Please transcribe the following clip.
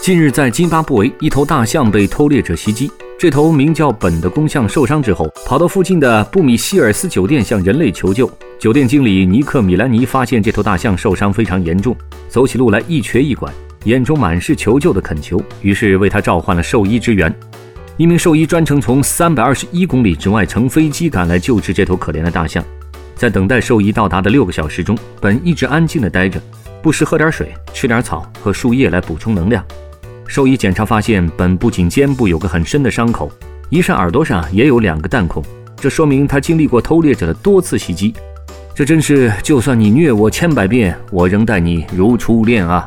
近日，在津巴布韦，一头大象被偷猎者袭击。这头名叫本的公象受伤之后，跑到附近的布米希尔斯酒店向人类求救。酒店经理尼克米兰尼发现这头大象受伤非常严重，走起路来一瘸一拐，眼中满是求救的恳求，于是为他召唤了兽医支援。一名兽医专程从三百二十一公里之外乘飞机赶来救治这头可怜的大象。在等待兽医到达的六个小时中，本一直安静地待着，不时喝点水，吃点草和树叶来补充能量。兽医检查发现，本不仅肩部有个很深的伤口，一扇耳朵上也有两个弹孔，这说明他经历过偷猎者的多次袭击。这真是，就算你虐我千百遍，我仍待你如初恋啊！